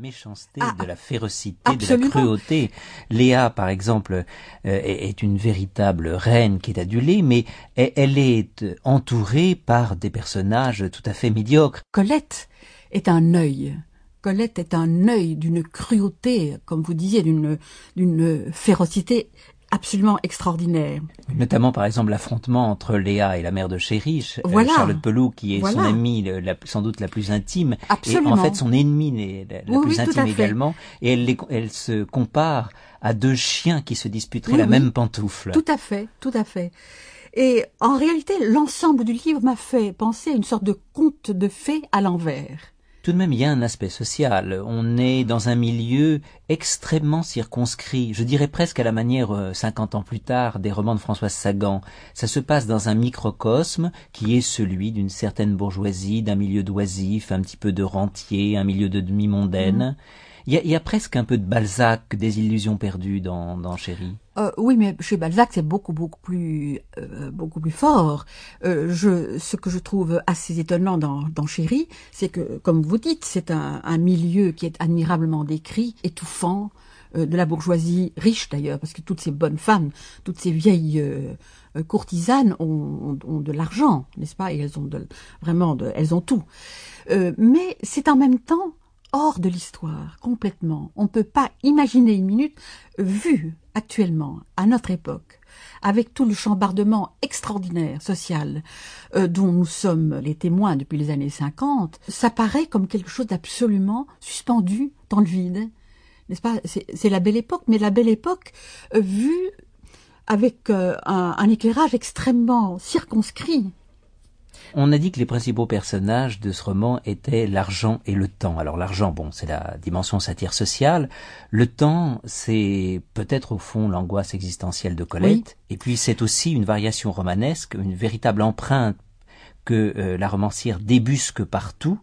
méchanceté, Ah, de la férocité, absolument. de la cruauté. Léa, par exemple, euh, est, une véritable reine qui est adulée, mais elle, elle est euh, entourée par des personnages tout à fait médiocres. Colette est un œil. Colette est un œil d'une cruauté, comme vous disiez, d'une d'une férocité absolument extraordinaire. Notamment, par exemple, l'affrontement entre Léa et la mère de Chéri, Ch- euh, Voilà. Charlotte Pelou, qui est son amie, la- sans doute la plus intime, Absolument. et en fait son ennemie la, la Oui, plus oui, intime également. Et elle, se compare à deux chiens qui se disputeraient Oui, la même pantoufle. Tout à fait, tout à fait. Et en réalité, l'ensemble du livre m'a fait penser à une sorte de conte de fées à l'envers. Tout de même, il y a un aspect social. On est dans un milieu extrêmement circonscrit. Je dirais presque à la manière, euh, 50 ans plus tard, des romans de Françoise Sagan. Ça se passe dans un microcosme qui est celui d'une certaine bourgeoisie, d'un milieu d'oisifs, un petit peu de rentiers, un milieu de demi-mondaine. Il y, y a presque un peu de Balzac, des illusions perdues dans, dans Chéri. Euh, oui, mais chez Balzac, c'est beaucoup, beaucoup plus, euh, beaucoup plus fort. Euh, je, ce que je trouve assez étonnant dans, dans Chéri, c'est que, comme vous dites, c'est un, un milieu qui est admirablement décrit, étouffant, euh, de la bourgeoisie riche d'ailleurs, parce que toutes ces bonnes femmes, toutes ces vieilles euh, euh, courtisanes ont, ont, ont de l'argent, n'est-ce pas? Et elles ont de, vraiment, de, elles ont tout. Euh, mais c'est en même temps hors de l'histoire, complètement. On ne peut pas imaginer une minute, vu actuellement, à notre époque, avec tout le chambardement extraordinaire social euh, dont nous sommes les témoins depuis les années 50, ça paraît comme quelque chose d'absolument suspendu dans le vide. N'est-ce pas? C'est la belle époque, mais la belle époque euh, vue avec euh, un éclairage extrêmement circonscrit. On a dit que les principaux personnages de ce roman étaient l'argent et le temps. Alors l'argent, bon, c'est la dimension satire sociale. Le temps, c'est peut-être au fond l'angoisse existentielle de Colette. Et puis c'est aussi une variation romanesque, une véritable empreinte que euh, la romancière débusque partout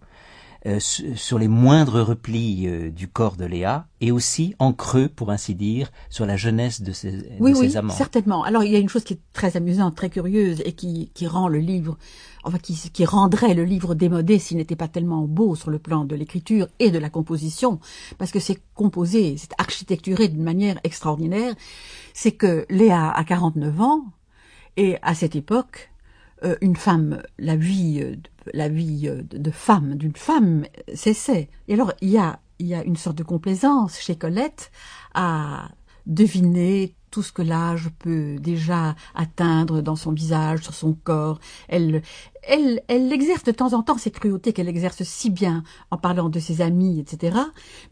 euh, su- sur les moindres replis euh, du corps de Léa et aussi en creux, pour ainsi dire, sur la jeunesse de ses, Oui, de oui, ses amants. certainement. Alors, il y a une chose qui est très amusante, très curieuse, et qui, qui rend le livre, enfin, qui, qui rendrait le livre démodé s'il n'était pas tellement beau sur le plan de l'écriture et de la composition, parce que c'est composé, c'est architecturé d'une manière extraordinaire, c'est que Léa a 49 ans, et à cette époque, une femme, la vie, euh, la vie euh, de femme, d'une femme, euh, cessait. Et alors, il y a, il y a une sorte de complaisance chez Colette à deviner tout ce que l'âge peut déjà atteindre dans son visage, sur son corps. Elle, elle, elle exerce de temps en temps ces cruautés qu'elle exerce si bien en parlant de ses amis, etc.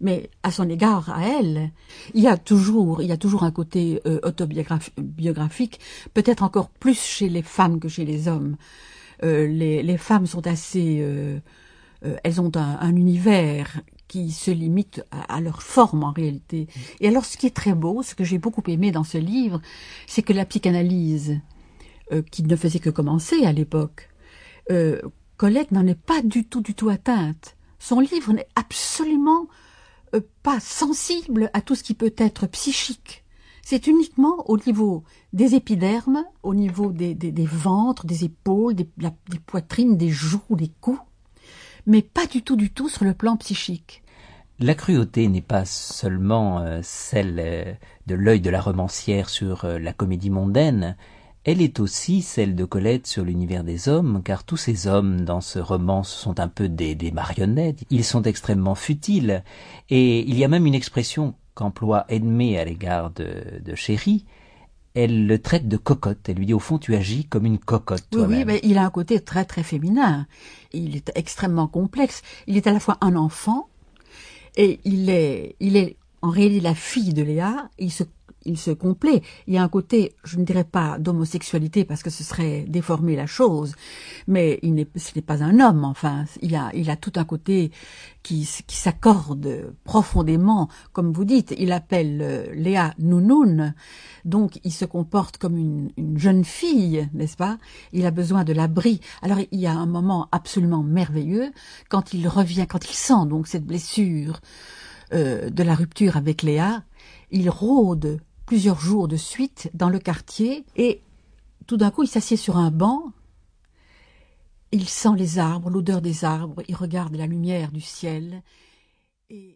Mais à son égard, à elle, il y a toujours, il y a toujours un côté euh, autobiographique, biographique, peut-être encore plus chez les femmes que chez les hommes. Euh, les, femmes sont assez, euh, elles ont un, un univers qui se limite à, leur forme en réalité. Et alors, ce qui est très beau, ce que j'ai beaucoup aimé dans ce livre, c'est que la psychanalyse, euh, qui ne faisait que commencer à l'époque, euh, Colette n'en est pas du tout, du tout atteinte. Son livre n'est absolument euh, pas sensible à tout ce qui peut être psychique. C'est uniquement au niveau des épidermes, au niveau des, ventres, des épaules, des, des poitrines, des joues, des coups, mais pas du tout, du tout sur le plan psychique. La cruauté n'est pas seulement euh, celle euh, de l'œil de la romancière sur euh, la comédie mondaine, elle est aussi celle de Colette sur l'univers des hommes, car tous ces hommes dans ce roman sont un peu des, marionnettes, ils sont extrêmement futiles, et il y a même une expression qu'emploie Edmé à l'égard de Chéri, elle le traite de cocotte, elle lui dit au fond tu agis comme une cocotte Oui, oui, mais il a un côté très très féminin. Il est extrêmement complexe. Il est à la fois un enfant et il est, il est en réalité la fille de Léa. Il se, il se complaît. Il y a un côté, je ne dirais pas d'homosexualité parce que ce serait déformer la chose, mais il n'est, ce n'est pas un homme. Enfin, il a, tout un côté qui, s'accorde profondément, comme vous dites. Il appelle euh, Léa Nounoun, donc il se comporte comme une, une jeune fille, n'est-ce pas? Il a besoin de l'abri. Alors il y a un moment absolument merveilleux quand il revient, quand il sent donc cette blessure euh, de la rupture avec Léa. Il rôde plusieurs jours de suite dans le quartier et tout d'un coup il s'assied sur un banc. Il sent les arbres, l'odeur des arbres, il regarde la lumière du ciel et